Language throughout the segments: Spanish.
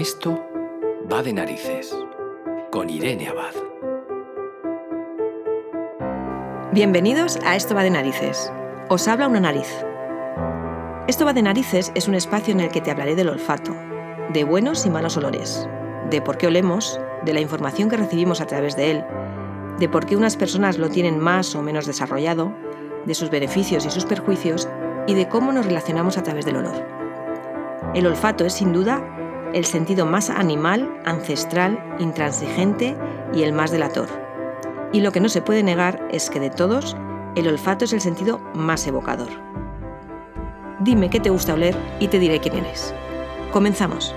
Esto va de narices con Irene Abad. Bienvenidos a Esto va de narices. Os habla una nariz. Esto va de narices es un espacio en el que te hablaré del olfato, de buenos y malos olores, de por qué olemos, de la información que recibimos a través de él, de por qué unas personas lo tienen más o menos desarrollado, de sus beneficios y sus perjuicios y de cómo nos relacionamos a través del olor. El olfato es sin duda el sentido más animal, ancestral, intransigente y el más delator. Y lo que no se puede negar es que de todos, el olfato es el sentido más evocador. Dime qué te gusta oler y te diré quién eres. Comenzamos.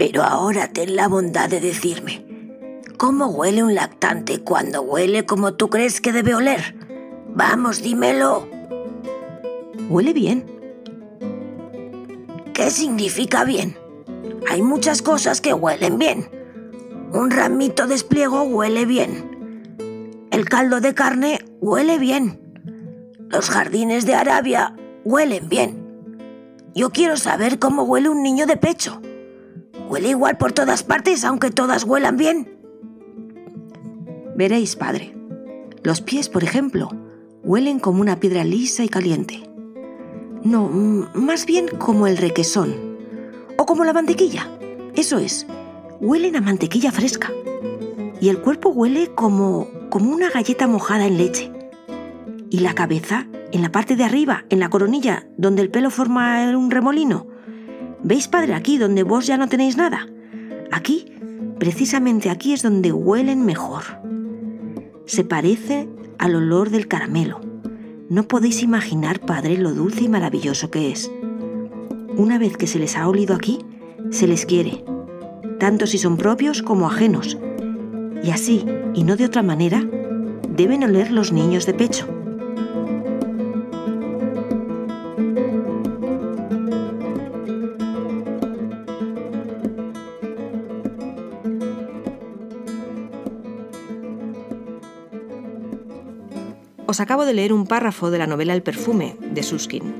Pero ahora ten la bondad de decirme, ¿cómo huele un lactante cuando huele como tú crees que debe oler? Vamos, dímelo. Huele bien. ¿Qué significa bien? Hay muchas cosas que huelen bien. Un ramito de espliego huele bien. El caldo de carne huele bien. Los jardines de Arabia huelen bien. Yo quiero saber cómo huele un niño de pecho. ¿Huele igual por todas partes aunque todas huelan bien? Veréis, padre. Los pies, por ejemplo, huelen como una piedra lisa y caliente. No, más bien como el requesón. O como la mantequilla. Eso es, huelen a mantequilla fresca. Y el cuerpo huele como, como una galleta mojada en leche. Y la cabeza, en la parte de arriba, en la coronilla, donde el pelo forma un remolino, ¿Veis, padre, aquí donde vos ya no tenéis nada? Aquí, precisamente aquí es donde huelen mejor. Se parece al olor del caramelo. No podéis imaginar, padre, lo dulce y maravilloso que es. Una vez que se les ha olido aquí, se les quiere, tanto si son propios como ajenos. Y así, y no de otra manera, deben oler los niños de pecho. Os acabo de leer un párrafo de la novela El perfume de Suskin.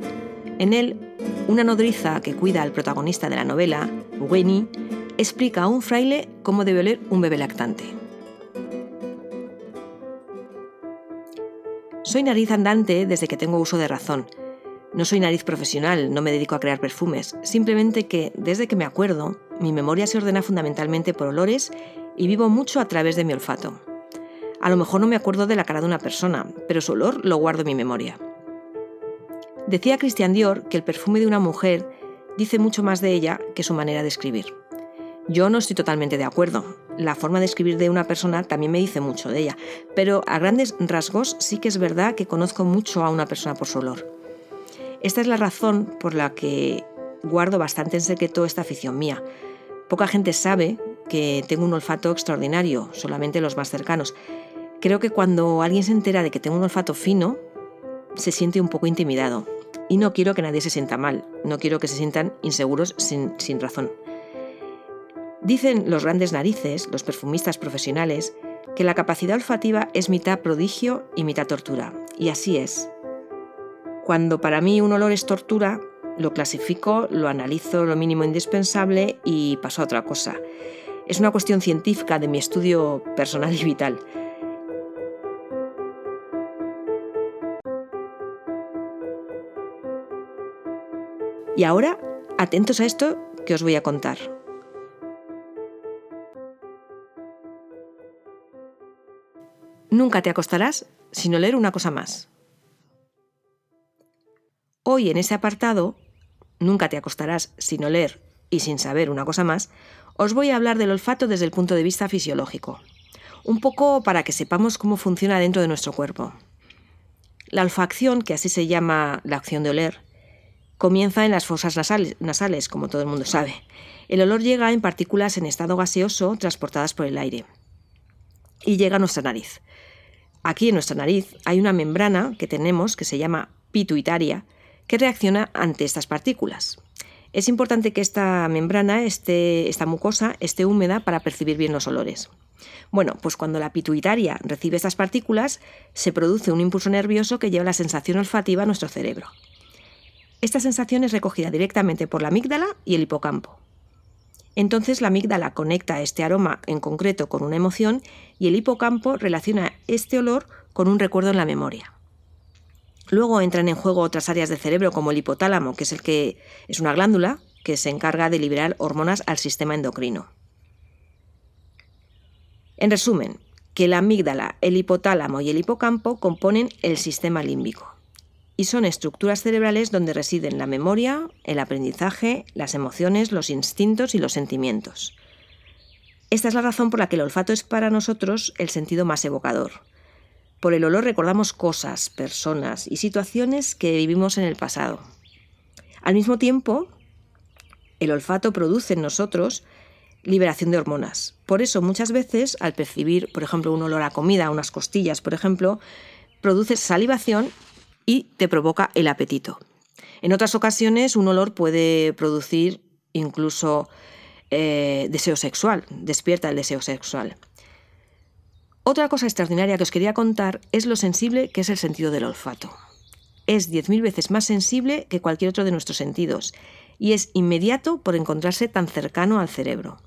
En él, una nodriza que cuida al protagonista de la novela, Weni, explica a un fraile cómo debe oler un bebé lactante. Soy nariz andante desde que tengo uso de razón. No soy nariz profesional, no me dedico a crear perfumes, simplemente que desde que me acuerdo, mi memoria se ordena fundamentalmente por olores y vivo mucho a través de mi olfato. A lo mejor no me acuerdo de la cara de una persona, pero su olor lo guardo en mi memoria. Decía Christian Dior que el perfume de una mujer dice mucho más de ella que su manera de escribir. Yo no estoy totalmente de acuerdo. La forma de escribir de una persona también me dice mucho de ella, pero a grandes rasgos sí que es verdad que conozco mucho a una persona por su olor. Esta es la razón por la que guardo bastante en secreto esta afición mía. Poca gente sabe que tengo un olfato extraordinario, solamente los más cercanos, Creo que cuando alguien se entera de que tengo un olfato fino, se siente un poco intimidado. Y no quiero que nadie se sienta mal, no quiero que se sientan inseguros sin, sin razón. Dicen los grandes narices, los perfumistas profesionales, que la capacidad olfativa es mitad prodigio y mitad tortura. Y así es. Cuando para mí un olor es tortura, lo clasifico, lo analizo lo mínimo indispensable y paso a otra cosa. Es una cuestión científica de mi estudio personal y vital. Y ahora, atentos a esto que os voy a contar. Nunca te acostarás sin oler una cosa más. Hoy en ese apartado, Nunca te acostarás sin oler y sin saber una cosa más, os voy a hablar del olfato desde el punto de vista fisiológico, un poco para que sepamos cómo funciona dentro de nuestro cuerpo. La olfacción, que así se llama la acción de oler, comienza en las fosas nasales, como todo el mundo sabe. El olor llega en partículas en estado gaseoso transportadas por el aire y llega a nuestra nariz. aquí en nuestra nariz hay una membrana que tenemos que se llama pituitaria que reacciona ante estas partículas. Es importante que esta membrana, esta mucosa, esté húmeda para percibir bien los olores. Bueno, pues cuando la pituitaria recibe estas partículas, se produce un impulso nervioso que lleva la sensación olfativa a nuestro cerebro. Esta sensación es recogida directamente por la amígdala y el hipocampo. Entonces la amígdala conecta este aroma en concreto con una emoción y el hipocampo relaciona este olor con un recuerdo en la memoria. Luego entran en juego otras áreas del cerebro como el hipotálamo, que es el que es una glándula que se encarga de liberar hormonas al sistema endocrino. En resumen, que la amígdala, el hipotálamo y el hipocampo componen el sistema límbico y son estructuras cerebrales donde residen la memoria, el aprendizaje, las emociones, los instintos y los sentimientos. Esta es la razón por la que el olfato es para nosotros el sentido más evocador. Por el olor recordamos cosas, personas y situaciones que vivimos en el pasado. Al mismo tiempo, el olfato produce en nosotros liberación de hormonas. Por eso muchas veces al percibir, por ejemplo, un olor a comida, unas costillas, por ejemplo, produces salivación y te provoca el apetito. En otras ocasiones un olor puede producir incluso eh, deseo sexual, despierta el deseo sexual. Otra cosa extraordinaria que os quería contar es lo sensible que es el sentido del olfato. Es 10.000 veces más sensible que cualquier otro de nuestros sentidos y es inmediato por encontrarse tan cercano al cerebro.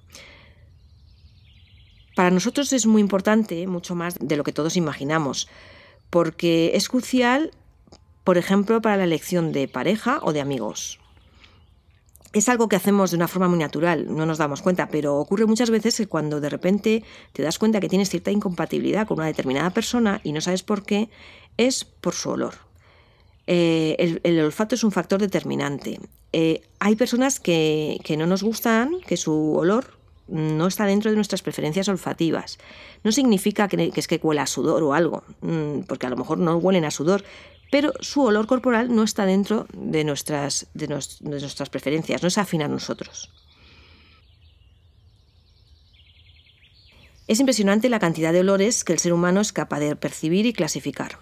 Para nosotros es muy importante, mucho más de lo que todos imaginamos, porque es crucial, por ejemplo, para la elección de pareja o de amigos es algo que hacemos de una forma muy natural, no nos damos cuenta, pero ocurre muchas veces que cuando de repente te das cuenta que tienes cierta incompatibilidad con una determinada persona y no sabes por qué, es por su olor. Eh, el, olfato es un factor determinante. Eh, hay personas que, no nos gustan, que su olor no está dentro de nuestras preferencias olfativas. No significa que, que es que huela a sudor o algo, mm, porque a lo mejor no huelen a sudor, pero su olor corporal no está dentro de nuestras, de, nuestras preferencias, no es afín a nosotros. Es impresionante la cantidad de olores que el ser humano es capaz de percibir y clasificar.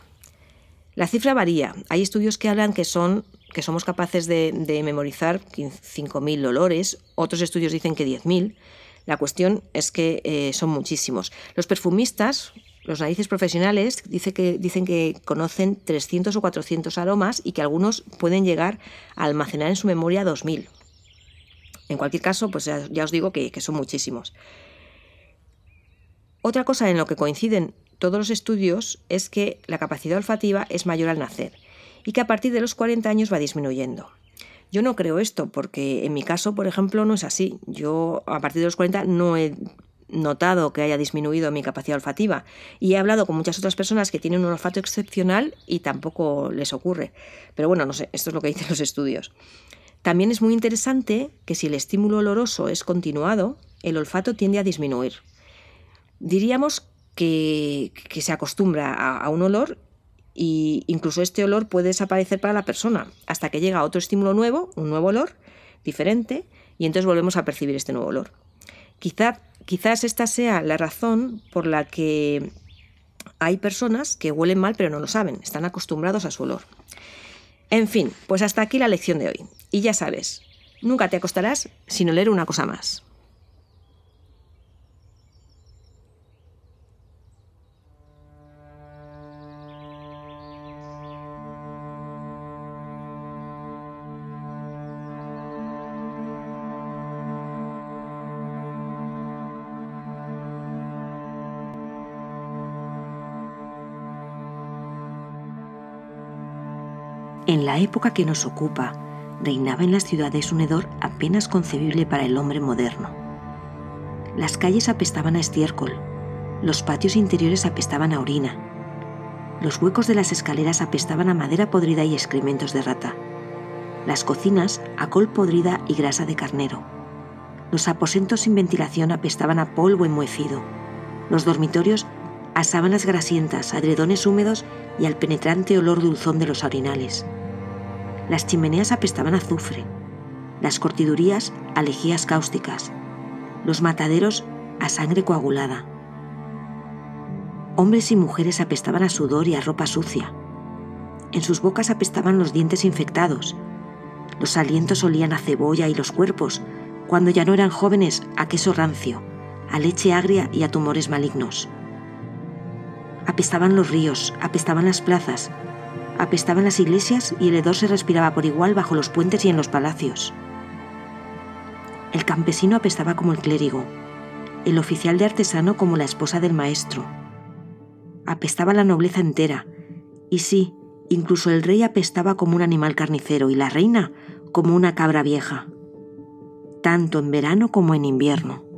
La cifra varía. Hay estudios que hablan que, son, que somos capaces de, memorizar 5.000 olores, otros estudios dicen que 10.000. La cuestión es que eh, son muchísimos. Los perfumistas los narices profesionales dicen que conocen 300 o 400 aromas y que algunos pueden llegar a almacenar en su memoria 2000. En cualquier caso, pues ya, os digo que, que son muchísimos. Otra cosa en lo que coinciden todos los estudios es que la capacidad olfativa es mayor al nacer y que a partir de los 40 años va disminuyendo. Yo no creo esto porque en mi caso, por ejemplo, no es así. Yo a partir de los 40 no he notado que haya disminuido mi capacidad olfativa y he hablado con muchas otras personas que tienen un olfato excepcional y tampoco les ocurre. Pero bueno, no sé, esto es lo que dicen los estudios. También es muy interesante que si el estímulo oloroso es continuado, el olfato tiende a disminuir. Diríamos que, se acostumbra a, un olor y incluso este olor puede desaparecer para la persona hasta que llega otro estímulo nuevo, un nuevo olor diferente, y entonces volvemos a percibir este nuevo olor. Quizá Quizás esta sea la razón por la que hay personas que huelen mal pero no lo saben, están acostumbrados a su olor. En fin, pues hasta aquí la lección de hoy. Y ya sabes, nunca te acostarás sin oler una cosa más. En la época que nos ocupa, reinaba en las ciudades un hedor apenas concebible para el hombre moderno. Las calles apestaban a estiércol, los patios interiores apestaban a orina, los huecos de las escaleras apestaban a madera podrida y excrementos de rata, las cocinas a col podrida y grasa de carnero, los aposentos sin ventilación apestaban a polvo enmohecido, los dormitorios a sábanas grasientas, adredones húmedos y al penetrante olor dulzón de los orinales. Las chimeneas apestaban a azufre, las cortidurías a lejías cáusticas, los mataderos a sangre coagulada. Hombres y mujeres apestaban a sudor y a ropa sucia. En sus bocas apestaban los dientes infectados. Los alientos olían a cebolla y los cuerpos, cuando ya no eran jóvenes, a queso rancio, a leche agria y a tumores malignos. Apestaban los ríos, apestaban las plazas, apestaban las iglesias y el hedor se respiraba por igual bajo los puentes y en los palacios. El campesino apestaba como el clérigo, el oficial de artesano como la esposa del maestro. Apestaba la nobleza entera, y sí, incluso el rey apestaba como un animal carnicero y la reina como una cabra vieja, tanto en verano como en invierno.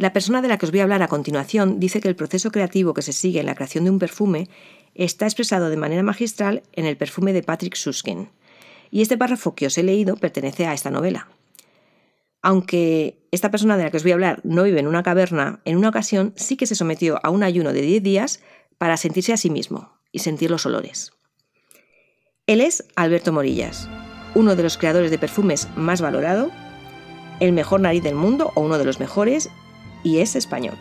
La persona de la que os voy a hablar a continuación dice que el proceso creativo que se sigue en la creación de un perfume está expresado de manera magistral en el perfume de Patrick Suskin. Y este párrafo que os he leído pertenece a esta novela. Aunque esta persona de la que os voy a hablar no vive en una caverna, en una ocasión sí que se sometió a un ayuno de 10 días para sentirse a sí mismo y sentir los olores. Él es Alberto Morillas, uno de los creadores de perfumes más valorado, el mejor nariz del mundo o uno de los mejores y es español.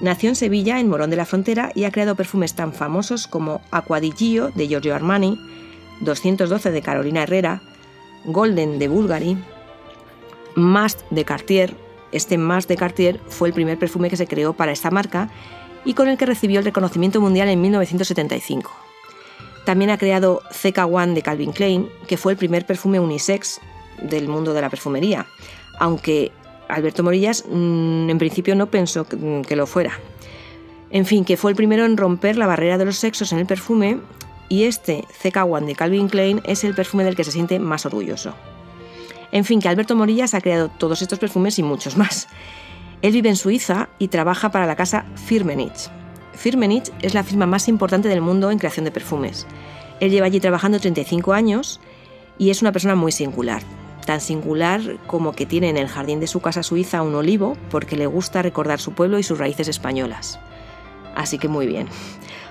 Nació en Sevilla, en Morón de la Frontera, y ha creado perfumes tan famosos como Aquadillo de Giorgio Armani, 212 de Carolina Herrera, Golden de Bulgari, Mast de Cartier. Este Mast de Cartier fue el primer perfume que se creó para esta marca y con el que recibió el reconocimiento mundial en 1975. También ha creado CK1 de Calvin Klein, que fue el primer perfume unisex del mundo de la perfumería, aunque Alberto Morillas mm, en principio no pensó que, lo fuera. En fin, que fue el primero en romper la barrera de los sexos en el perfume y este CK1 de Calvin Klein es el perfume del que se siente más orgulloso. En fin, que Alberto Morillas ha creado todos estos perfumes y muchos más. Él vive en Suiza y trabaja para la casa Firmenich. Firmenich es la firma más importante del mundo en creación de perfumes. Él lleva allí trabajando 35 años y es una persona muy singular tan singular como que tiene en el jardín de su casa suiza un olivo porque le gusta recordar su pueblo y sus raíces españolas. Así que muy bien.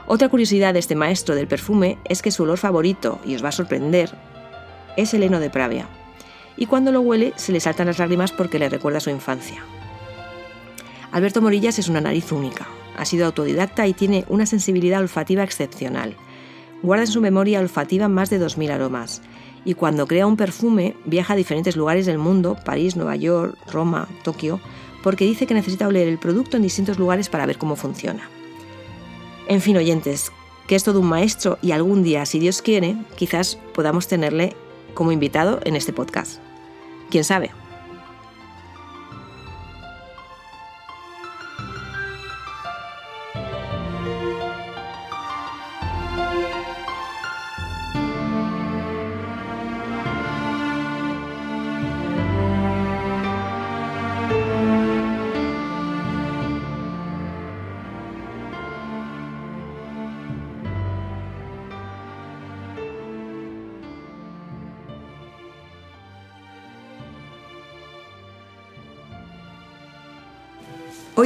Otra curiosidad de este maestro del perfume es que su olor favorito, y os va a sorprender, es el heno de Pravia. Y cuando lo huele se le saltan las lágrimas porque le recuerda su infancia. Alberto Morillas es una nariz única. Ha sido autodidacta y tiene una sensibilidad olfativa excepcional. Guarda en su memoria olfativa más de 2.000 aromas y cuando crea un perfume viaja a diferentes lugares del mundo, París, Nueva York, Roma, Tokio, porque dice que necesita oler el producto en distintos lugares para ver cómo funciona. En fin, oyentes, que es todo un maestro y algún día, si Dios quiere, quizás podamos tenerle como invitado en este podcast. ¿Quién sabe?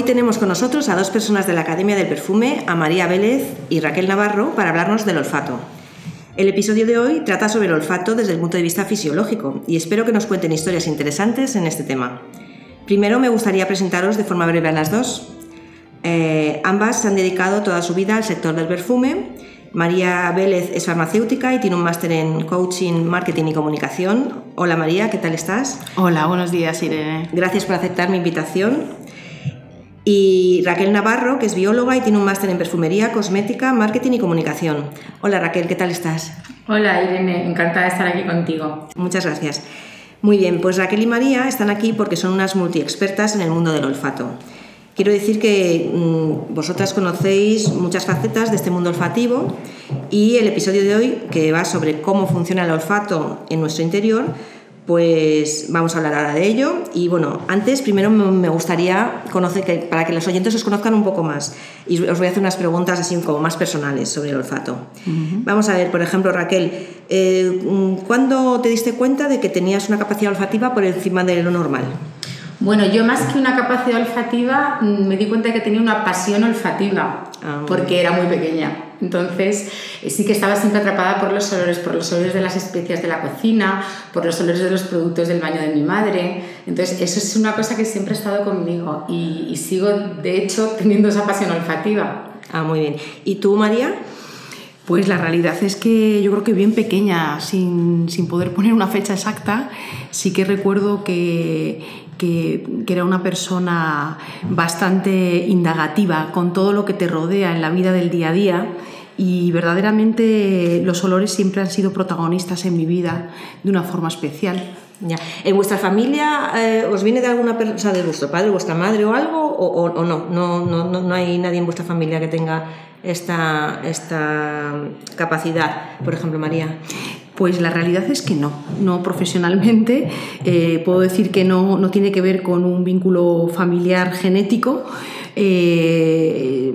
Tenemos con nosotros a dos personas de la Academia del Perfume, a María Vélez y Raquel Navarro, para hablarnos del olfato. El episodio de hoy trata sobre el olfato desde el punto de vista fisiológico y espero que nos cuenten historias interesantes en este tema. Primero me gustaría presentaros de forma breve a las dos. Eh, ambas se han dedicado toda su vida al sector del perfume. María Vélez es farmacéutica y tiene un máster en coaching, marketing y comunicación. Hola María, ¿qué tal estás? Hola, buenos días Irene. Gracias por aceptar mi invitación. Y Raquel Navarro, que es bióloga y tiene un máster en perfumería, cosmética, marketing y comunicación. Hola Raquel, ¿qué tal estás? Hola Irene, encantada de estar aquí contigo. Muchas gracias. Muy bien, pues Raquel y María están aquí porque son unas multiexpertas en el mundo del olfato. Quiero decir que mm, vosotras conocéis muchas facetas de este mundo olfativo y el episodio de hoy, que va sobre cómo funciona el olfato en nuestro interior, pues vamos a hablar ahora de ello. Y bueno, antes primero me gustaría conocer, que, para que los oyentes os conozcan un poco más, y os voy a hacer unas preguntas así como más personales sobre el olfato. Vamos a ver, por ejemplo, Raquel, eh, ¿cuándo te diste cuenta de que tenías una capacidad olfativa por encima de lo normal? Bueno, yo más que una capacidad olfativa mm, me di cuenta de que tenía una pasión olfativa, ah, porque era muy pequeña. Entonces, eh, sí que estaba siempre atrapada por los olores, por los olores de las especias de la cocina, por los olores de los productos del baño de mi madre. Entonces, eso es una cosa que siempre ha estado conmigo y, y sigo, de hecho, teniendo esa pasión olfativa. Ah, muy bien. ¿Y tú, María? Pues la realidad es que yo creo que bien pequeña, sin, sin poder poner una fecha exacta, sí que recuerdo que, que, que, era una persona bastante indagativa con todo lo que te rodea en la vida del día a día y verdaderamente los olores siempre han sido protagonistas en mi vida de una forma especial. Ya. ¿En vuestra familia eh, os viene de alguna persona, de vuestro padre, vuestra madre o algo? ¿O, o, o no? No, no? No hay nadie en vuestra familia que tenga esta, esta capacidad? Por ejemplo, María. Pues la realidad es que no, no profesionalmente. Eh, puedo decir que no, no tiene que ver con un vínculo familiar genético. Eh,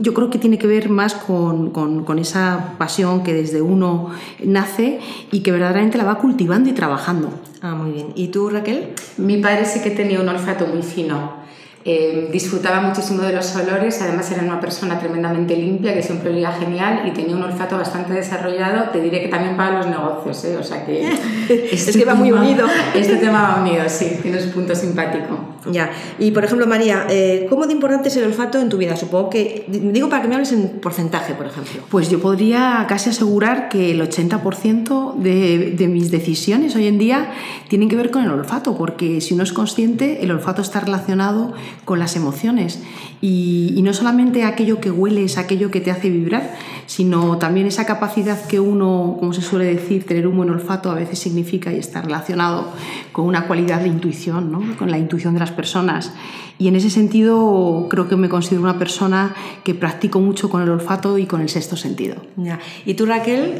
yo creo que tiene que ver más con, con, con, esa pasión que desde uno nace y que verdaderamente la va cultivando y trabajando. Ah, muy bien. ¿Y tú, Raquel? Mi padre sí que tenía un olfato muy fino. Eh, disfrutaba muchísimo de los olores, además era una persona tremendamente limpia, que siempre olía genial y tenía un olfato bastante desarrollado. Te diré que también para los negocios, ¿eh? o sea que. Este es que va muy unido. Este tema va unido, sí, tiene un punto simpático. Ya, y por ejemplo, María, eh, ¿cómo de importante es el olfato en tu vida? Supongo que. Digo para que me hables en porcentaje, por ejemplo. Pues yo podría casi asegurar que el 80% de, de mis decisiones hoy en día tienen que ver con el olfato, porque si uno es consciente, el olfato está relacionado con las emociones. Y, y, no solamente aquello que huele es aquello que te hace vibrar, sino también esa capacidad que uno, como se suele decir, tener un buen olfato a veces significa y está relacionado con una cualidad de intuición, ¿no? con la intuición de las personas. Y en ese sentido creo que me considero una persona que practico mucho con el olfato y con el sexto sentido. Ya. ¿Y tú, Raquel?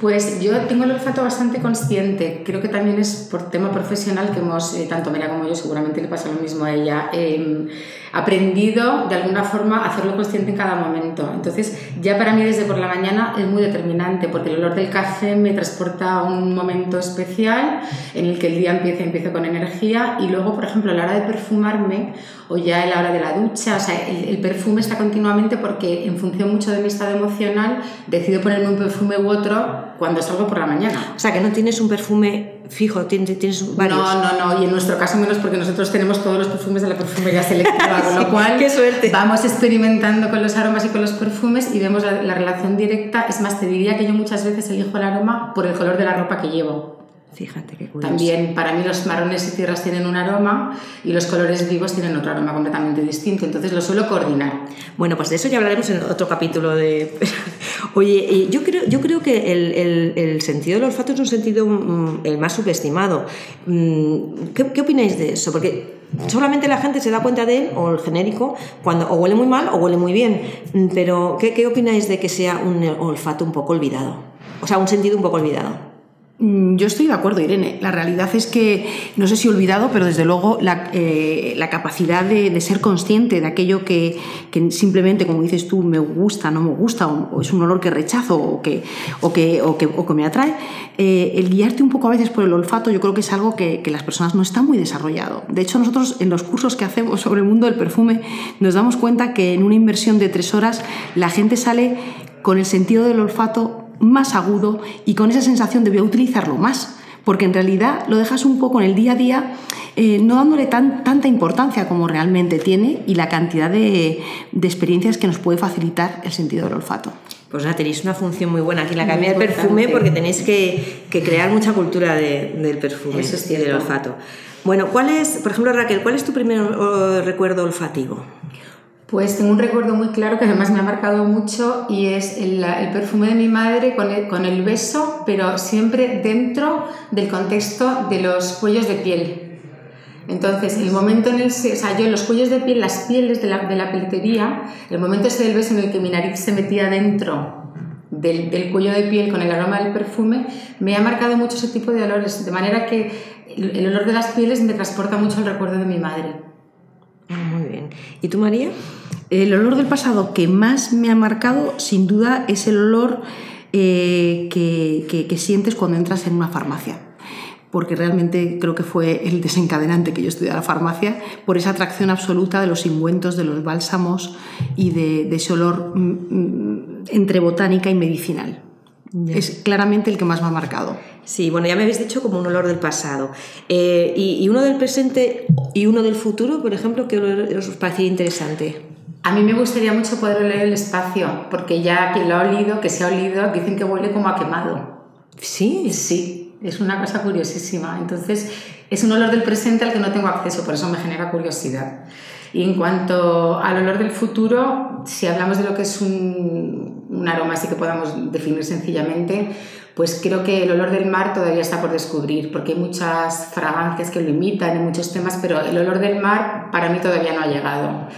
Pues yo tengo el olfato bastante consciente. Creo que también es por tema profesional que hemos, eh, tanto Mira como yo, seguramente le pasa lo mismo a ella, eh, aprendido de alguna forma a hacerlo consciente en cada momento. Entonces, ya para mí desde por la mañana es muy determinante porque el olor del café me transporta a un momento especial en el que el día empieza, empieza con energía y luego, por ejemplo, a la hora de perfumarme o ya a la hora de la ducha, o sea, el, el perfume está continuamente porque en función mucho de mi estado emocional decido ponerme un perfume u otro cuando salgo por la mañana. O sea, que no tienes un perfume fijo, tienes, varios. No, no, no, y en nuestro caso menos porque nosotros tenemos todos los perfumes de la perfumería selectiva, con lo cual Qué suerte. vamos experimentando con los aromas y con los perfumes y vemos la, la relación directa. Es más, te diría que yo muchas veces elijo el aroma por el color de la ropa que llevo. Fíjate qué curioso. También para mí los marrones y tierras tienen un aroma y los colores vivos tienen otro aroma completamente distinto, entonces lo suelo coordinar. Bueno, pues de eso ya hablaremos en otro capítulo de... Oye, yo creo, yo creo que el, el, el sentido del olfato es un sentido mm, el más subestimado. Mm, ¿Qué, ¿Qué opináis de eso? Porque solamente la gente se da cuenta de él, o el genérico, cuando o huele muy mal o huele muy bien. Mm, Pero, ¿qué, qué opináis de que sea un olfato un poco olvidado? O sea, un sentido un poco olvidado. Mm, Yo estoy de acuerdo, Irene. La realidad es que, no sé si olvidado, pero desde luego la, eh, capacidad de, ser consciente de aquello que, simplemente, como dices tú, me gusta, no me gusta, o, es un olor que rechazo o que, o que, o que, que me atrae, eh, el guiarte un poco a veces por el olfato, yo creo que es algo que, que las personas no están muy desarrollado. De hecho, nosotros en los cursos que hacemos sobre el mundo del perfume nos damos cuenta que en una inversión de tres horas la gente sale con el sentido del olfato más agudo y con esa sensación de voy a utilizarlo más, porque en realidad lo dejas un poco en el día a día, eh, no dándole tan, tanta importancia como realmente tiene y la cantidad de, de, experiencias que nos puede facilitar el sentido del olfato. Pues nada, tenéis una función muy buena aquí en la Academia del Perfume porque tenéis que, que, crear mucha cultura de, del perfume Eso es y del olfato. Bueno, ¿cuál es, por ejemplo, Raquel, cuál es tu primer uh, recuerdo olfativo? Pues tengo un recuerdo muy claro que además me ha marcado mucho y es el, perfume de mi madre con el, beso, pero siempre dentro del contexto de los cuellos de piel. Entonces, el momento en el o sea, yo los cuellos de piel, las pieles de la, de la peletería, el momento ese del beso en el que mi nariz se metía dentro del, del, cuello de piel con el aroma del perfume, me ha marcado mucho ese tipo de olores, de manera que el, el olor de las pieles me transporta mucho al recuerdo de mi madre. Muy bien. ¿Y tú, María? El olor del pasado que más me ha marcado, sin duda, es el olor eh, que, que, sientes cuando entras en una farmacia. Porque realmente creo que fue el desencadenante que yo estudié la farmacia, por esa atracción absoluta de los ingüentos, de los bálsamos y de, de ese olor entre botánica y medicinal. Es claramente el que más me ha marcado. Sí, bueno, ya me habéis dicho como un olor del pasado. Eh, y, uno del presente y uno del futuro, por ejemplo, ¿qué os parecía interesante? A mí me gustaría mucho poder oler el espacio, porque ya quien lo ha olido, que se ha olido, dicen que huele como a quemado. Sí. Sí, es una cosa curiosísima. Entonces, es un olor del presente al que no tengo acceso, por eso me genera curiosidad. Y en cuanto al olor del futuro, si hablamos de lo que es un, un aroma así que podamos definir sencillamente, pues creo que el olor del mar todavía está por descubrir, porque hay muchas fragancias que lo imitan y muchos temas, pero el olor del mar para mí todavía no ha llegado.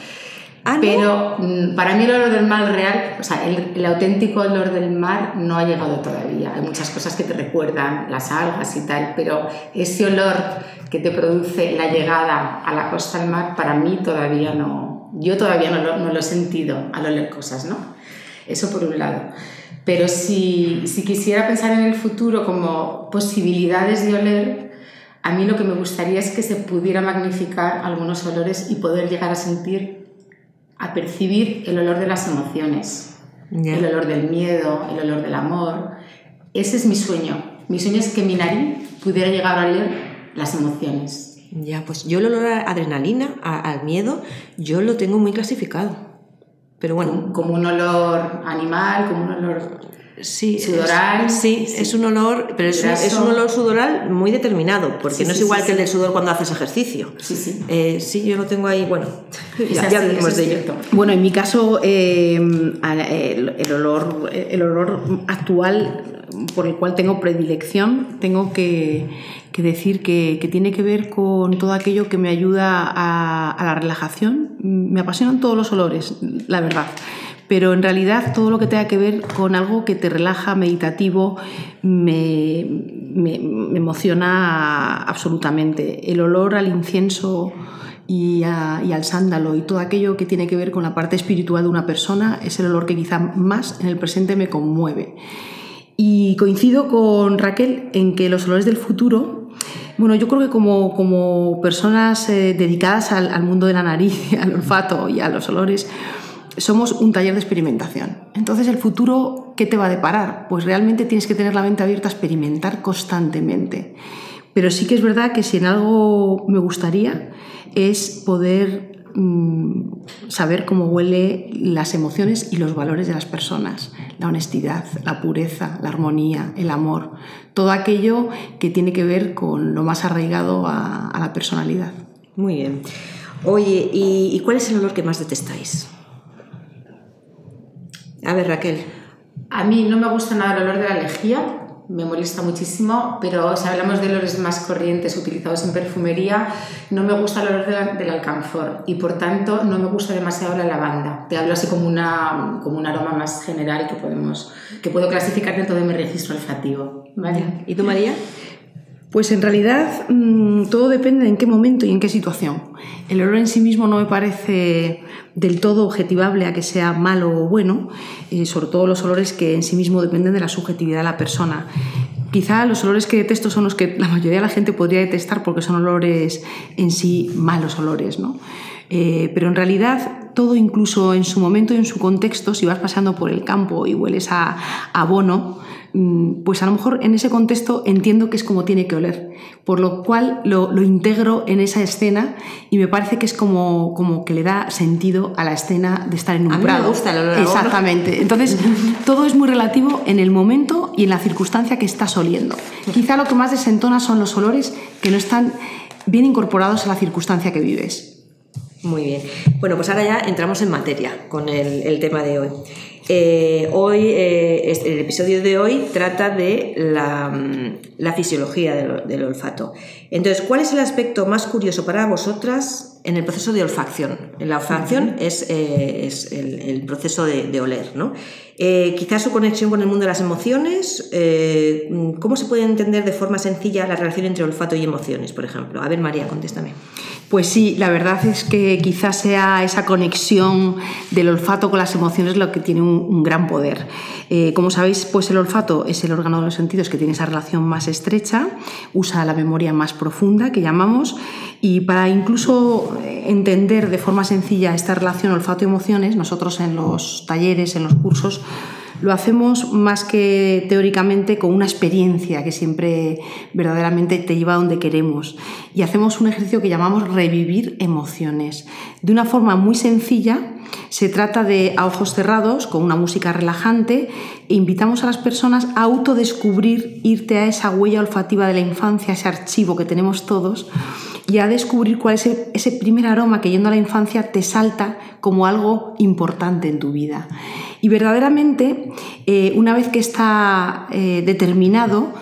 Ah, pero mm, para mí el olor del mar real, o sea, el, auténtico olor del mar no ha llegado todavía. Hay muchas cosas que te recuerdan, las algas y tal, pero ese olor que te produce la llegada a la costa del mar, para mí todavía no, yo todavía no lo, no lo he sentido al oler cosas, ¿no? Eso por un lado. Pero si, si quisiera pensar en el futuro como posibilidades de oler, a mí lo que me gustaría es que se pudiera magnificar algunos olores y poder llegar a sentir, a percibir el olor de las emociones, el olor del miedo, el olor del amor. Ese es mi sueño. Mi sueño es que mi nariz pudiera llegar a oler las emociones. Ya, pues yo el olor a adrenalina, al miedo, yo lo tengo muy clasificado. Pero bueno. Como un olor animal, como un olor sí, sudoral. sí, es un olor, pero es un, olor sudoral muy determinado, porque no es igual que el del sudor cuando haces ejercicio. Sí, sí. Eh, sí, yo lo tengo ahí, bueno, ya, ya de ello. Bueno, en mi caso, eh, el, olor, el olor actual por el cual tengo predilección, tengo que, decir que, tiene que ver con todo aquello que me ayuda a, la relajación. Me apasionan todos los olores, la verdad pero en realidad todo lo que tenga que ver con algo que te relaja, meditativo, me, emociona absolutamente. El olor al incienso y, y, al sándalo y todo aquello que tiene que ver con la parte espiritual de una persona es el olor que quizá más en el presente me conmueve. Y coincido con Raquel en que los olores del futuro, bueno, yo creo que como, como personas eh, dedicadas al, mundo de la nariz, al olfato y a los olores, somos un taller de experimentación. Entonces, el futuro, ¿qué te va a deparar? Pues realmente tienes que tener la mente abierta a experimentar constantemente. Pero sí que es verdad que si en algo me gustaría es poder Mm, saber cómo huele las emociones y los valores de las personas, la honestidad, la pureza, la armonía, el amor, todo aquello que tiene que ver con lo más arraigado a, la personalidad. Muy bien. Oye, ¿y, cuál es el olor que más detestáis? A ver, Raquel. A mí no me gusta nada el olor de la lejía, me molesta muchísimo, pero si hablamos de olores más corrientes utilizados en perfumería, no me gusta el olor del alcanfor y por tanto no me gusta demasiado la lavanda. Te hablo así como, una, como un aroma más general que, podemos, que puedo clasificar dentro de mi registro olfativo. ¿vale? ¿Y tú, María? Pues en realidad mm, todo depende de en qué momento y en qué situación. El olor en sí mismo no me parece del todo objetivable a que sea malo o bueno, eh, sobre todo los olores que en sí mismo dependen de la subjetividad de la persona. Quizá los olores que detesto son los que la mayoría de la gente podría detestar porque son olores en sí malos olores, ¿no? Eh, pero en realidad todo incluso en su momento y en su contexto, si vas pasando por el campo y hueles a abono, pues a lo mejor en ese contexto entiendo que es como tiene que oler, por lo cual lo, integro en esa escena y me parece que es como, como que le da sentido a la escena de estar en un a prado. me gusta el olor Exactamente. Entonces, todo es muy relativo en el momento y en la circunstancia que estás oliendo. Quizá lo que más desentona son los olores que no están bien incorporados a la circunstancia que vives. Muy bien. Bueno, pues ahora ya entramos en materia con el, el tema de hoy. Eh, hoy, eh, el episodio de hoy trata de la, mm, fisiología del, olfato. Entonces, ¿cuál es el aspecto más curioso para vosotras en el proceso de olfacción? La olfacción es, eh, el, proceso de, oler, ¿no? quizás su conexión con el mundo de las emociones. ¿Cómo se puede entender de forma sencilla la relación entre olfato y emociones, por ejemplo? A ver, María, contéstame. Pues sí, la verdad es que quizás sea esa conexión del olfato con las emociones lo que tiene un, gran poder. Eh, como sabéis, pues el olfato es el órgano de los sentidos que tiene esa relación más estrecha, usa la memoria más profunda que llamamos y para incluso entender de forma sencilla esta relación olfato-emociones, nosotros en los talleres, en los cursos, lo hacemos más que teóricamente con una experiencia que siempre verdaderamente te lleva donde queremos. Y hacemos un ejercicio que llamamos revivir emociones. De una forma muy sencilla, se trata de a ojos cerrados, con una música relajante, e invitamos a las personas a autodescubrir, irte a esa huella olfativa de la infancia, ese archivo que tenemos todos, y a descubrir cuál es ese primer aroma que yendo a la infancia te salta como algo importante en tu vida. Y verdaderamente, eh, una vez que está eh, determinado,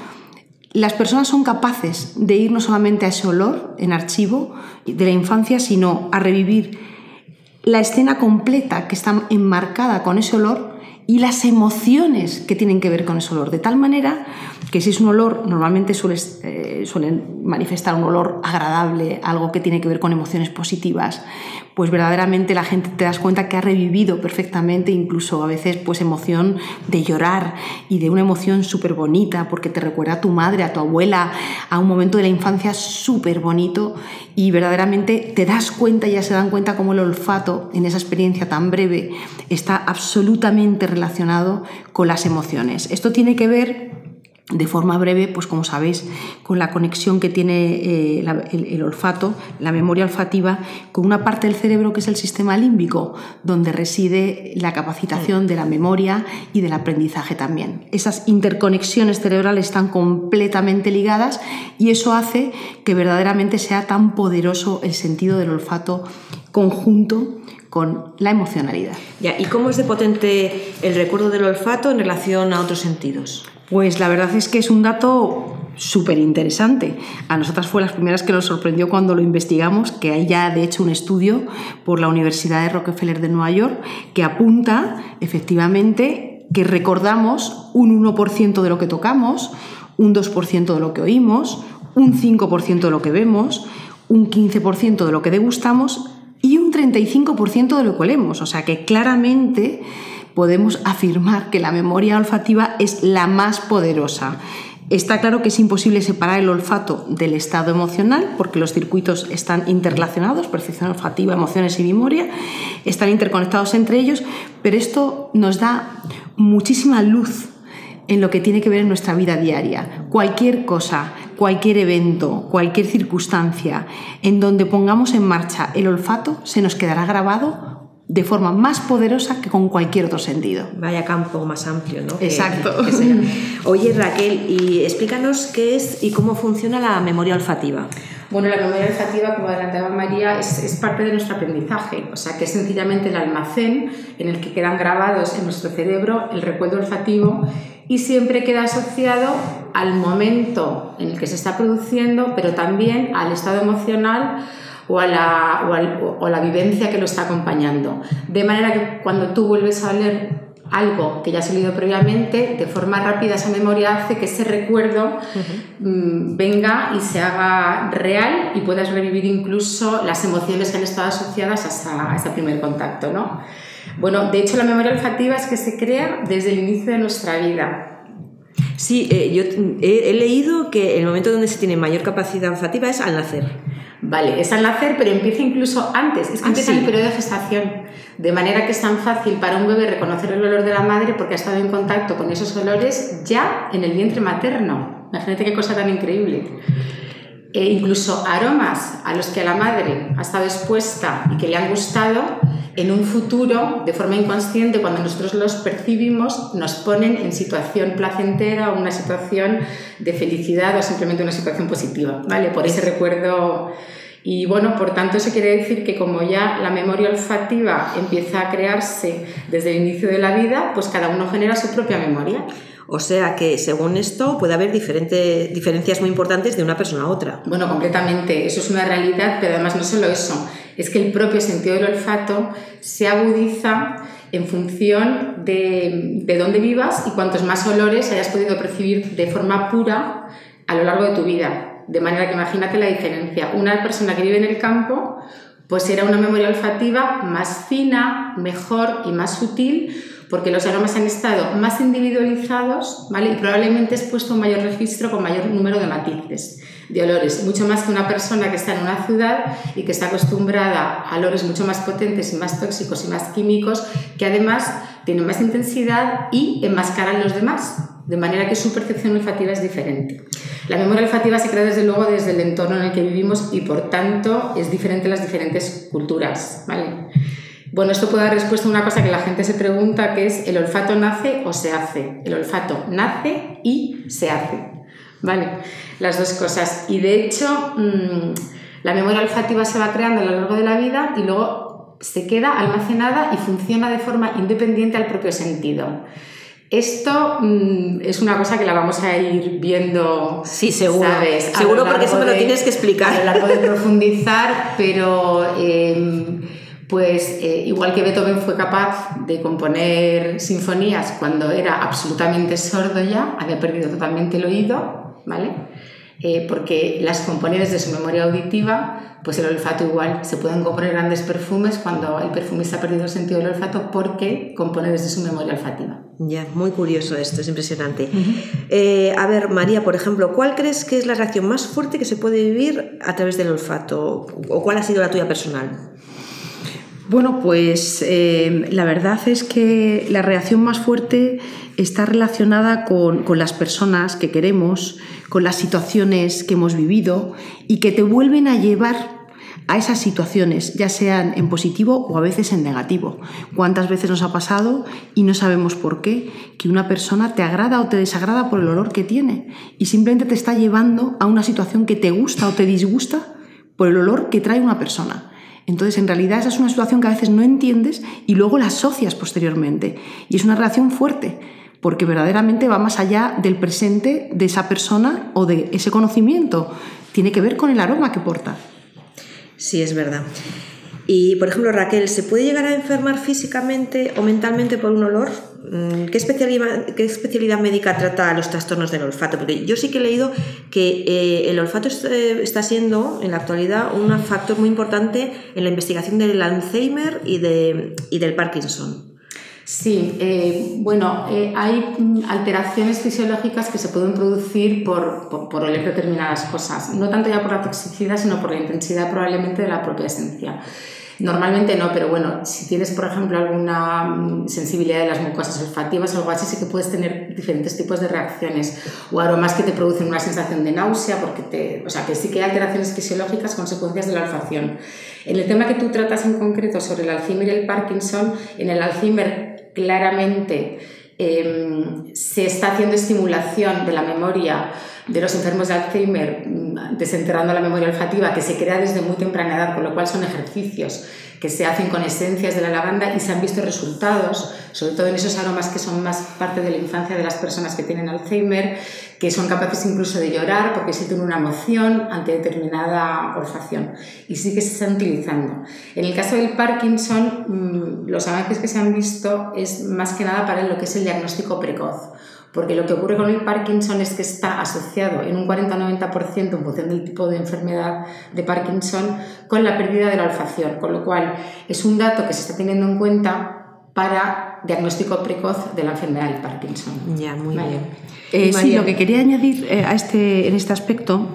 las personas son capaces de ir no solamente a ese olor en archivo de la infancia, sino a revivir la escena completa que está enmarcada con ese olor y las emociones que tienen que ver con ese olor, de tal manera que si es un olor, normalmente eh, suelen manifestar un olor agradable, algo que tiene que ver con emociones positivas, pues verdaderamente la gente te das cuenta que ha revivido perfectamente, incluso a veces pues emoción de llorar y de una emoción súper bonita, porque te recuerda a tu madre, a tu abuela, a un momento de la infancia súper bonito y verdaderamente te das cuenta, ya se dan cuenta cómo el olfato en esa experiencia tan breve está absolutamente relacionado con las emociones. Esto tiene que ver de forma breve, pues como sabéis, con la conexión que tiene eh, el, olfato, la memoria olfativa, con una parte del cerebro que es el sistema límbico, donde reside la capacitación de la memoria y del aprendizaje también. Esas interconexiones cerebrales están completamente ligadas y eso hace que verdaderamente sea tan poderoso el sentido del olfato conjunto con la emocionalidad. ¿Y cómo es de potente el recuerdo del olfato en relación a otros sentidos? Pues la verdad es que es un dato súper interesante. A nosotras fue las primeras que nos sorprendió cuando lo investigamos, que hay ya de hecho un estudio por la Universidad de Rockefeller de Nueva York que apunta efectivamente que recordamos un 1% de lo que tocamos, un 2% de lo que oímos, un 5% de lo que vemos, un 15% de lo que degustamos y un 35% de lo que olemos. O sea que claramente podemos afirmar que la memoria olfativa es la más poderosa. Está claro que es imposible separar el olfato del estado emocional porque los circuitos están interrelacionados, percepción olfativa, emociones y memoria, están interconectados entre ellos, pero esto nos da muchísima luz en lo que tiene que ver en nuestra vida diaria. Cualquier cosa, cualquier evento, cualquier circunstancia en donde pongamos en marcha el olfato se nos quedará grabado de forma más poderosa que con cualquier otro sentido. Vaya campo más amplio, ¿no? Exacto. Oye, Raquel, y explícanos qué es y cómo funciona la memoria olfativa. Bueno, la memoria olfativa, como adelantaba María, es, es, parte de nuestro aprendizaje, o sea que es sencillamente el almacén en el que quedan grabados en nuestro cerebro el recuerdo olfativo y siempre queda asociado al momento en el que se está produciendo, pero también al estado emocional o a, la, o, la vivencia que lo está acompañando. De manera que cuando tú vuelves a leer algo que ya has leído previamente, de forma rápida esa memoria hace que ese recuerdo mm, venga y se haga real y puedas revivir incluso las emociones que han estado asociadas a, ese primer contacto. ¿no? Bueno, de hecho la memoria olfativa es que se crea desde el inicio de nuestra vida. Sí, eh, yo he, he, leído que el momento donde se tiene mayor capacidad olfativa es al nacer. Vale, es al nacer, pero empieza incluso antes, es que ah, empieza en el periodo de gestación, de manera que es tan fácil para un bebé reconocer el olor de la madre porque ha estado en contacto con esos olores ya en el vientre materno. Imagínate qué cosa tan increíble. E incluso aromas a los que la madre ha estado expuesta y que le han gustado, en un futuro, de forma inconsciente, cuando nosotros los percibimos, nos ponen en situación placentera o una situación de felicidad o simplemente una situación positiva, ¿vale? Por ese recuerdo. Y bueno, por tanto, eso quiere decir que como ya la memoria olfativa empieza a crearse desde el inicio de la vida, pues cada uno genera su propia memoria. O sea que, según esto, puede haber diferentes diferencias muy importantes de una persona a otra. Bueno, completamente. Eso es una realidad, pero además no solo eso. Es que el propio sentido del olfato se agudiza en función de, de dónde vivas y cuantos más olores hayas podido percibir de forma pura a lo largo de tu vida. De manera que imagínate la diferencia. Una persona que vive en el campo, pues era una memoria olfativa más fina, mejor y más sutil porque los aromas han estado más individualizados ¿vale? y probablemente expuesto un mayor registro con mayor número de matices de olores, mucho más que una persona que está en una ciudad y que está acostumbrada a olores mucho más potentes y más tóxicos y más químicos, que además tienen más intensidad y enmascaran los demás, de manera que su percepción olfativa es diferente. La memoria olfativa se crea desde luego desde el entorno en el que vivimos y por tanto es diferente en las diferentes culturas. ¿vale? Bueno, esto puede dar respuesta a una cosa que la gente se pregunta, que es ¿el olfato nace o se hace? El olfato nace y se hace. ¿Vale? Las dos cosas. Y de hecho, mm, la memoria olfativa se va creando a lo largo de la vida y luego se queda almacenada y funciona de forma independiente al propio sentido. Esto mm, es una cosa que la vamos a ir viendo. Sí, seguro. ¿sabes? Seguro porque eso me lo de- tienes que explicar. A lo largo de profundizar, pero eh, pues eh, igual que Beethoven fue capaz de componer sinfonías cuando era absolutamente sordo ya, había perdido totalmente el oído, ¿vale? Eh, porque las compone desde su memoria auditiva, pues el olfato igual. Se pueden componer grandes perfumes cuando el perfumista ha perdido el sentido del olfato porque compone desde su memoria olfativa. Ya, muy curioso esto, es impresionante. Eh, a ver, María, por ejemplo, ¿cuál crees que es la reacción más fuerte que se puede vivir a través del olfato? ¿O cuál ha sido la tuya personal? Bueno, pues eh, la verdad es que la reacción más fuerte está relacionada con, con las personas que queremos, con las situaciones que hemos vivido y que te vuelven a llevar a esas situaciones, ya sean en positivo o a veces en negativo. ¿Cuántas veces nos ha pasado y no sabemos por qué que una persona te agrada o te desagrada por el olor que tiene y simplemente te está llevando a una situación que te gusta o te disgusta por el olor que trae una persona? Entonces, en realidad, esa es una situación que a veces no entiendes y luego la asocias posteriormente. Y es una relación fuerte, porque verdaderamente va más allá del presente de esa persona o de ese conocimiento. Tiene que ver con el aroma que porta. Sí, es verdad. Y, por ejemplo, Raquel, ¿se puede llegar a enfermar físicamente o mentalmente por un olor? Mm, ¿Qué especialidad, qué especialidad médica trata los trastornos del olfato? Porque yo sí que he leído que eh, el olfato eh, está siendo, en la actualidad, un factor muy importante en la investigación del Alzheimer y, de, y del Parkinson. Sí, eh, bueno, eh, hay mm, alteraciones fisiológicas que se pueden producir por, por, por oler determinadas cosas, no tanto ya por la toxicidad, sino por la intensidad probablemente de la propia esencia. Normalmente no, pero bueno, si tienes, por ejemplo, alguna mm, sensibilidad de las mucosas olfativas o algo así, sí que puedes tener diferentes tipos de reacciones o aromas que te producen una sensación de náusea, porque te, o sea, que sí que hay alteraciones fisiológicas consecuencias de la olfacción. En el tema que tú tratas en concreto sobre el Alzheimer y el Parkinson, en el Alzheimer claramente eh, se está haciendo estimulación de la memoria de los enfermos de Alzheimer, mm, desenterrando la memoria olfativa, que se crea desde muy temprana edad, con lo cual son ejercicios que se hacen con esencias de la lavanda y se han visto resultados, sobre todo en esos aromas que son más parte de la infancia de las personas que tienen Alzheimer, que son capaces incluso de llorar porque sienten una emoción ante determinada olfacción. Y sí que se están utilizando. En el caso del Parkinson, mm, los avances que se han visto es más que nada para lo que es el diagnóstico precoz. Porque lo que ocurre con el Parkinson es que está asociado en un 40-90% en función del tipo de enfermedad de Parkinson con la pérdida de la olfacción, con lo cual es un dato que se está teniendo en cuenta para diagnóstico precoz de la enfermedad del Parkinson. Ya, muy bien. Eh, sí, lo que quería añadir eh, a este, en este aspecto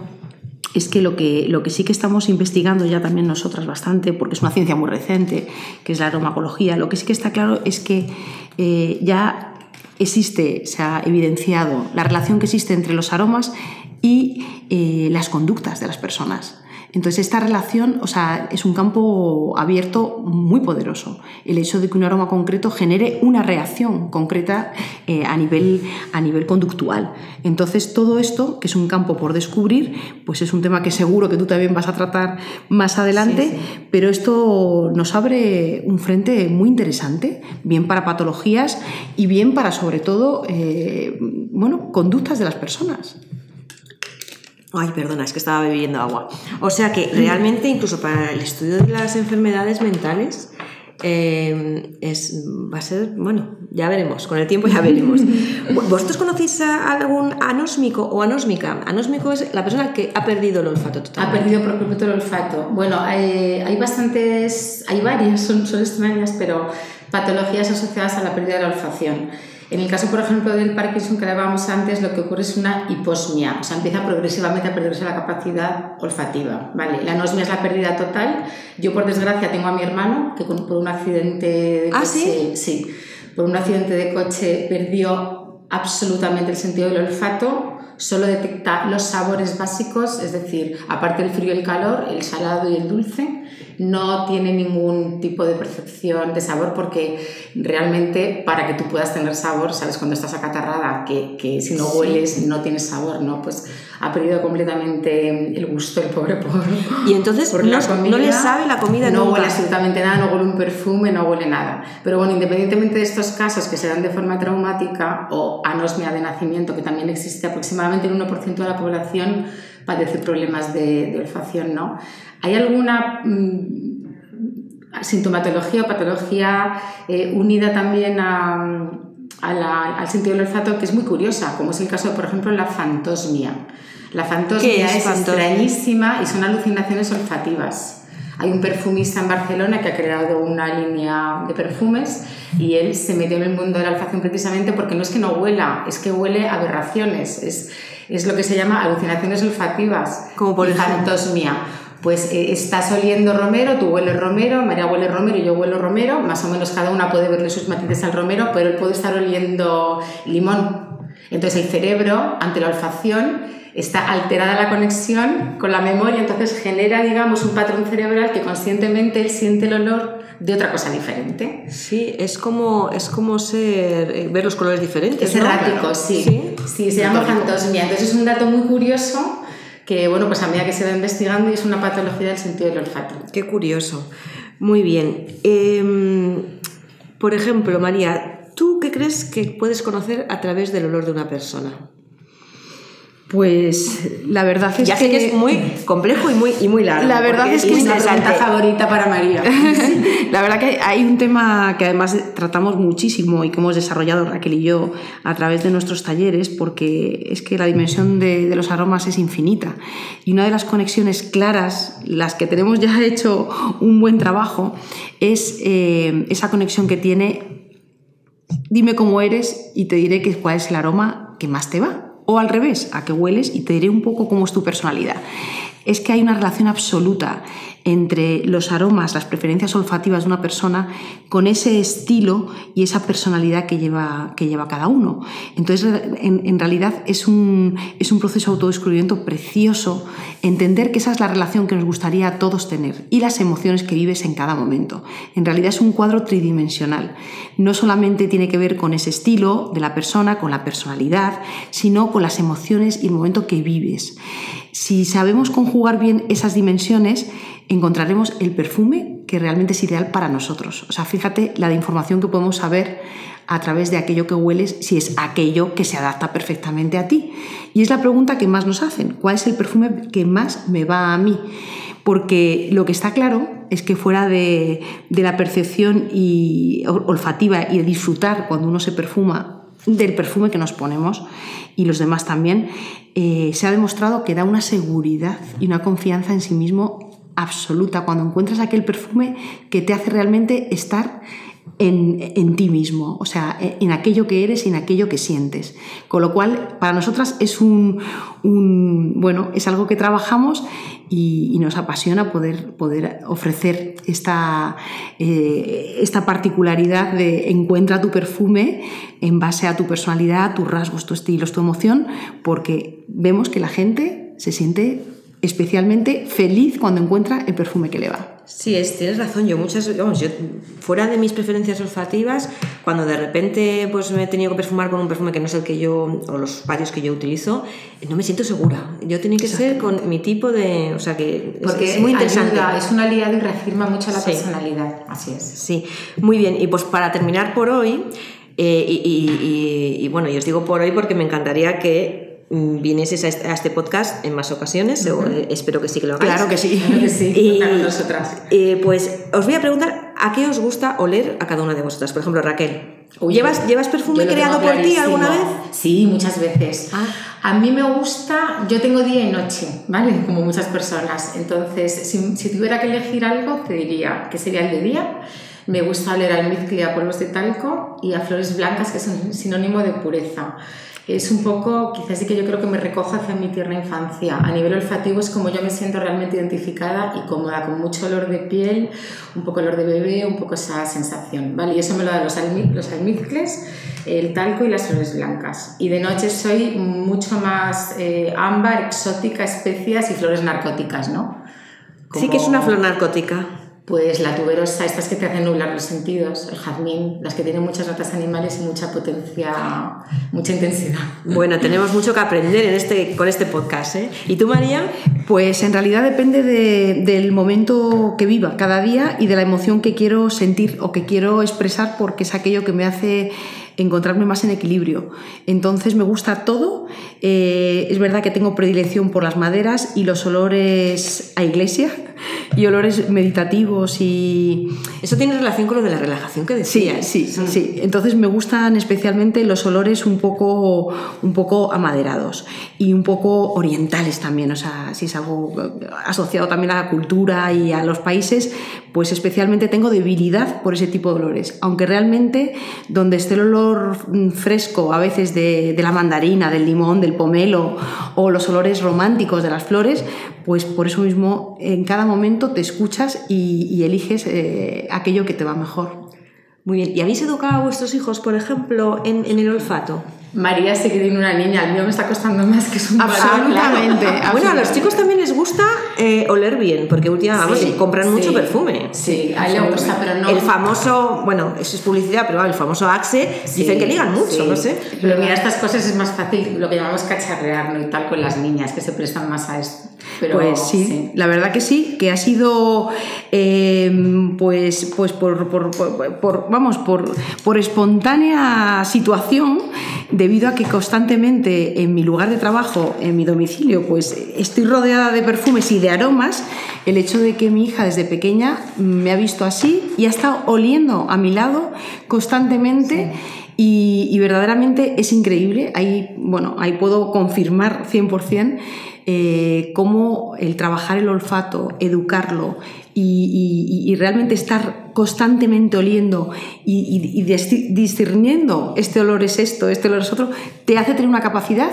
es que lo, que lo que sí que estamos investigando ya también nosotras bastante, porque es una ciencia muy reciente, que es la aromacología, lo que sí que está claro es que eh, ya existe, se ha evidenciado la relación que existe entre los aromas y eh, las conductas de las personas. Entonces esta relación, o sea, es un campo abierto muy poderoso. El hecho de que un aroma concreto genere una reacción concreta eh, a, nivel, a nivel conductual. Entonces todo esto, que es un campo por descubrir, pues es un tema que seguro que tú también vas a tratar más adelante, pero esto nos abre un frente muy interesante, bien para patologías y bien para sobre todo, eh, bueno, conductas de las personas. Ay, perdona, es que estaba bebiendo agua. O sea que realmente, incluso para el estudio de las enfermedades mentales, eh, es, va a ser, bueno, ya veremos, con el tiempo ya veremos. ¿Vosotros conocéis a algún anósmico o anósmica? Anósmico es la persona que ha perdido el olfato Ha totalmente. perdido por completo el olfato. Bueno, hay, hay bastantes, hay varias, son, son extrañas, pero patologías asociadas a la pérdida de la olfacción. En el caso, por ejemplo, del Parkinson que hablábamos antes, lo que ocurre es una hiposmia, o sea, empieza progresivamente a perderse la capacidad olfativa. ¿vale? La anosmia es la pérdida total. Yo, por desgracia, tengo a mi hermano que por un accidente de ¿Ah, coche, sí, por un accidente de coche perdió absolutamente el sentido del olfato, solo detecta los sabores básicos, es decir, aparte del frío y el calor, el salado y el dulce no tiene ningún tipo de percepción de sabor porque realmente para que tú puedas tener sabor, sabes, cuando estás acatarrada, que, que si no hueles no tienes sabor, ¿no? Pues ha perdido completamente el gusto el pobre por Y entonces por no, comida. no le sabe la comida No nunca. huele absolutamente nada, no huele un perfume, no huele nada. Pero bueno, independientemente de estos casos que se dan de forma traumática o anosmia de nacimiento, que también existe aproximadamente el 1% de la población padece problemas de, de olfacción, ¿no? ¿Hay alguna mm, sintomatología o patología eh, unida también a, a la- al sentido del olfato que es muy curiosa, como es el caso, por ejemplo, la fantosmia? La ¿Qué fantosmia es es, fantosmia? extrañísima y son alucinaciones olfativas. Hay un perfumista en Barcelona que ha creado una línea de perfumes y él se metió en el mundo de la olfacción precisamente porque no es que no huela, es que huele a aberraciones, es, es lo que se llama alucinaciones olfativas. Como por fantosmia. Pues eh, estás oliendo romero, tú hueles romero, María huele romero y yo huelo romero, más o menos cada una puede verle sus matices al romero, pero él puede estar oliendo limón. Entonces el cerebro, ante la olfacción, está alterada la conexión con la memoria, entonces genera, digamos, un patrón cerebral que conscientemente él siente el olor de otra cosa diferente. Sí, es como, es como ser, eh, ver los colores diferentes. Es ¿no? errático, sí. sí. se llama fantosmia. Entonces es un dato muy curioso que, bueno, pues a medida que se va investigando y es una patología del sentido del olfato. Qué curioso. Muy bien. Em, por ejemplo, María, ¿tú qué crees que puedes conocer a través del olor de una persona? Pues la verdad es ya que... sé que es muy complejo y muy, y muy largo. La verdad es que Es una pregunta favorita para María. La verdad que hay un tema que además tratamos muchísimo y que hemos desarrollado Raquel y yo a través de nuestros talleres porque es que la dimensión de, de los aromas es infinita y una de las conexiones claras, las que tenemos ya hecho un buen trabajo, es eh, esa conexión que tiene dime cómo eres y te diré que- cuál es el aroma que más te va. O al revés, a que hueles y te diré un poco cómo es tu personalidad. Es que hay una relación absoluta entre los aromas, las preferencias olfativas de una persona con ese estilo y esa personalidad que lleva, que lleva cada uno. Entonces, en, realidad es un, es un proceso de autodescubrimiento precioso entender que esa es la relación que nos gustaría a todos tener y las emociones que vives en cada momento. En realidad es un cuadro tridimensional. No solamente tiene que ver con ese estilo de la persona, con la personalidad, sino con las emociones y el momento que vives. Si sabemos conjugar bien esas dimensiones, encontraremos el perfume que realmente es ideal para nosotros. O sea, fíjate la información que podemos saber a través de aquello que hueles, si es aquello que se adapta perfectamente a ti. Y es la pregunta que más nos hacen, ¿cuál es el perfume que más me va a mí? Porque lo que está claro es que fuera de, de la percepción olfativa y de disfrutar cuando uno se perfuma del perfume que nos ponemos y los demás también, eh, se ha demostrado que da una seguridad y una confianza en sí mismo absoluta cuando encuentras aquel perfume que te hace realmente estar en, en, ti mismo, o sea, en aquello que eres y en aquello que sientes. Con lo cual, para nosotras es un, un bueno, es algo que trabajamos y, nos apasiona poder, poder ofrecer esta, eh, esta particularidad de encuentra tu perfume en base a tu personalidad, tus rasgos, tus estilos, tu emoción, porque vemos que la gente se siente especialmente feliz cuando encuentra el perfume que le va. Sí, es, tienes razón. Yo muchas, vamos, yo fuera de mis preferencias olfativas, cuando de repente pues me he tenido que perfumar con un perfume que no es el que yo o los varios que yo utilizo, no me siento segura. Yo tenía que ser con mi tipo de, o sea que es, Porque es muy interesante. ayuda, es un aliado y reafirma mucho la Sí. personalidad. Así es. Sí, muy bien. Y pues para terminar por hoy, eh, y, y- y- y bueno, yo os digo por hoy porque me encantaría que mm, vinieseis a este, podcast en más ocasiones. o, eh, espero que sí que lo hagáis. Claro que sí. Claro que sí, Y, para nosotras. eh, pues os voy a preguntar a qué os gusta oler a cada una de vosotras. Por ejemplo, Raquel, Uy, ¿llevas, ¿llevas perfume creado por ti alguna vez? Sí, muchas veces. Ah. A mí me gusta, yo tengo día y noche, ¿vale? Como muchas personas. Entonces, si, si tuviera que elegir algo, te diría que sería el de día. Me gusta oler almizcle a polvos de talco y a flores blancas, que son sinónimo de pureza es un poco, quizás sí que yo creo que me recoja hacia mi tierna infancia. A nivel olfativo es como yo me siento realmente identificada y cómoda, con mucho olor de piel, un poco olor de bebé, un poco esa sensación, ¿vale? Y eso me lo dan los, los almizcles, el talco y las flores blancas. Y de noche soy mucho más eh, ámbar, exótica, especias y flores narcóticas, ¿no? Sí que es una flor narcótica pues la tuberosa, estas que te hacen nublar los sentidos, el jazmín, las que tienen muchas notas animales y mucha potencia, mucha intensidad. Bueno, tenemos mucho que aprender en este, con este podcast. ¿eh? ¿Y tú, María? Pues en realidad depende del momento que viva cada día y de la emoción que quiero sentir o que quiero expresar porque es aquello que me hace encontrarme más en equilibrio. Entonces me gusta todo. Eh, es verdad que tengo predilección por las maderas y los olores a iglesia y olores meditativos y... Eso tiene relación con lo de la relajación que decías. Sí, sí, sí. Entonces me gustan especialmente los olores un poco, un poco amaderados y un poco orientales también. O sea, si es algo asociado también a la cultura y a los países, pues especialmente tengo debilidad por ese tipo de olores. Aunque realmente donde esté el olor fresco, a veces de, de la mandarina, del limón, del pomelo o los olores románticos de las flores, pues por eso mismo en cada momento te escuchas y, eliges eh, aquello que te va mejor. Muy bien. ¿Y habéis educado a vuestros hijos, por ejemplo, en, en el olfato? María sí que tiene una niña, el mío me está costando más que es un Absolutamente. Bueno, a los chicos también les gusta eh, oler bien, porque últimamente compran mucho perfume. Sí, a él le gusta, pero no. El famoso, bueno, eso es publicidad, pero el famoso Axe, dicen que ligan mucho, no sé. Pero mira, estas cosas es más fácil, lo que llamamos cacharrear, ¿no? Y tal con las niñas, que se prestan más a esto. Pero, pues sí, la verdad que sí, que ha sido, em, pues, pues por, por, por, vamos, por, por espontánea situación debido a que constantemente en mi lugar de trabajo, en mi domicilio, pues estoy rodeada de perfumes y de aromas, el hecho de que mi hija desde pequeña me ha visto así y ha estado oliendo a mi lado constantemente. Y, verdaderamente es increíble, ahí, bueno, ahí puedo confirmar 100% eh, cómo el trabajar el olfato, educarlo y, realmente estar constantemente oliendo y, discerniendo este olor es esto, este olor es otro, te hace tener una capacidad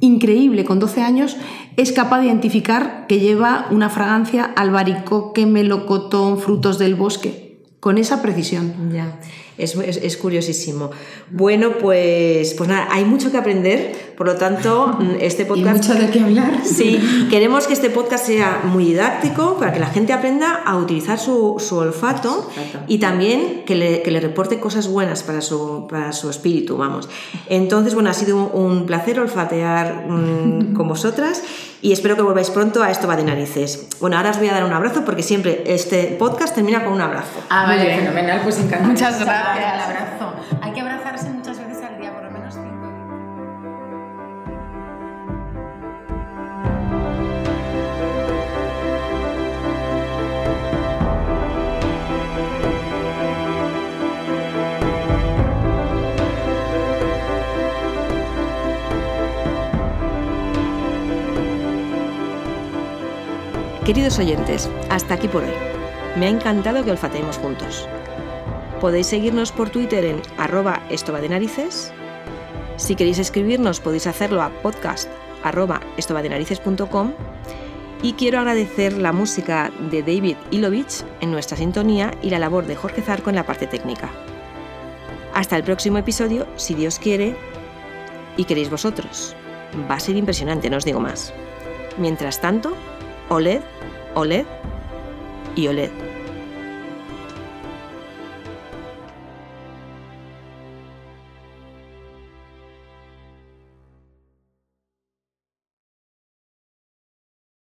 increíble. Con 12 años es capaz de identificar que lleva una fragancia albaricoque, melocotón, frutos del bosque, con esa precisión. Ya. Es, curiosísimo. Bueno, pues, pues nada, hay mucho que aprender, por lo tanto, este podcast... mucho de qué hablar. Sí, queremos que este podcast sea muy didáctico para que la gente aprenda a utilizar su, olfato y también que le, reporte cosas buenas para su, para su espíritu, vamos. Entonces, bueno, ha sido un, placer olfatear mm, con vosotras y espero que volváis pronto a Esto va de narices. Bueno, ahora os voy a dar un abrazo porque siempre este podcast termina con un abrazo. Ah, vale, fenomenal, pues encantado. Muchas gracias. El abrazo. Hay que abrazarse Queridos oyentes, hasta aquí por hoy. Me ha encantado que olfateemos juntos. Podéis seguirnos por Twitter en arroba esto de narices. Si queréis escribirnos podéis hacerlo a podcast arroba y quiero agradecer la música de David Ilovich en nuestra sintonía y la labor de Jorge Zarco en la parte técnica. Hasta el próximo episodio, si Dios quiere y queréis vosotros. Va a ser impresionante, no os digo más. Mientras tanto, OLED, OLED y OLED.